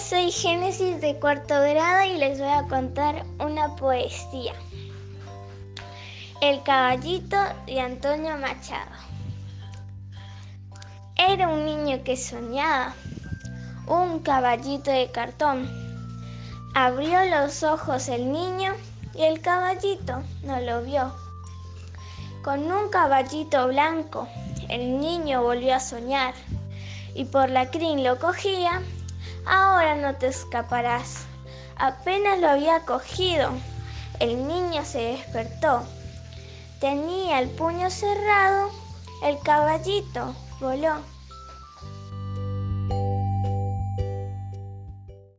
Soy Génesis de cuarto grado y les voy a contar una poesía. El caballito de Antonio Machado. Era un niño que soñaba, un caballito de cartón. Abrió los ojos el niño y el caballito no lo vio. Con un caballito blanco, el niño volvió a soñar y por la crin lo cogía no te escaparás. Apenas lo había cogido. El niño se despertó. Tenía el puño cerrado. El caballito voló.